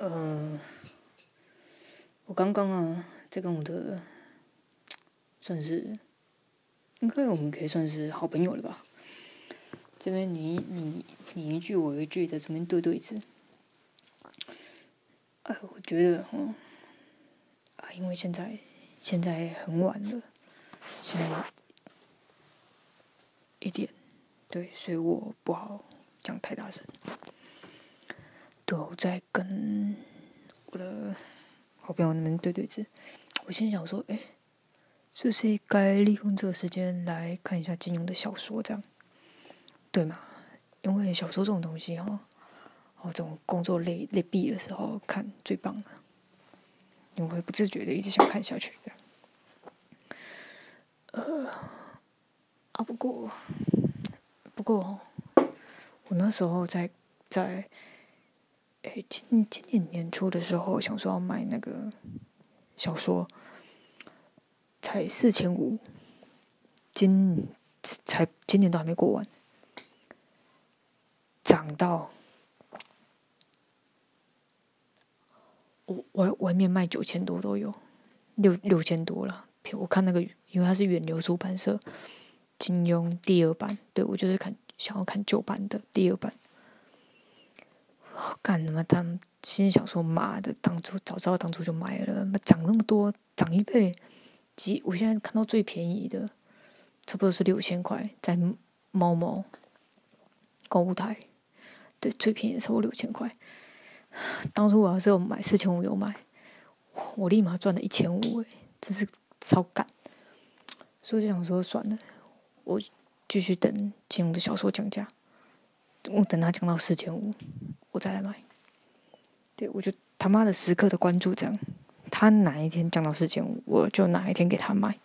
呃，我刚刚啊，在跟我的 算是，应该我们可以算是好朋友了吧？这边你你你一句我一句的这边对对子。哎，我觉得哦，啊，因为现在现在很晚了，现在一点，对，所以我不好讲太大声。对，我在跟我的好朋友们对对子。我心想说，哎，是不是该利用这个时间来看一下金庸的小说？这样，对吗？因为小说这种东西，哈，哦，这种工作累累毙的时候看最棒了，你会不自觉的一直想看下去。这样，呃，啊，不过，不过，我那时候在在。哎，今今年年初的时候，想说要买那个小说，才四千五，今才今年都还没过完，涨到我外外面卖九千多都有，六六千多了。我看那个，因为它是远流出版社金庸第二版，对我就是看想要看旧版的第二版。干他妈！当心里想说：“妈的，当初早知道当初就买了，涨那么多，涨一倍。”几，我现在看到最便宜的，差不多是六千块，在某某购物台。对，最便宜的差不多六千块。当初我要是有买四千五有买，我立马赚了一千五，哎，真是超干。所以就想说算了，我继续等金融的小说降价，我等它降到四千五。我再来买，对我就他妈的时刻的关注这样，他哪一天降到四千五，我就哪一天给他买。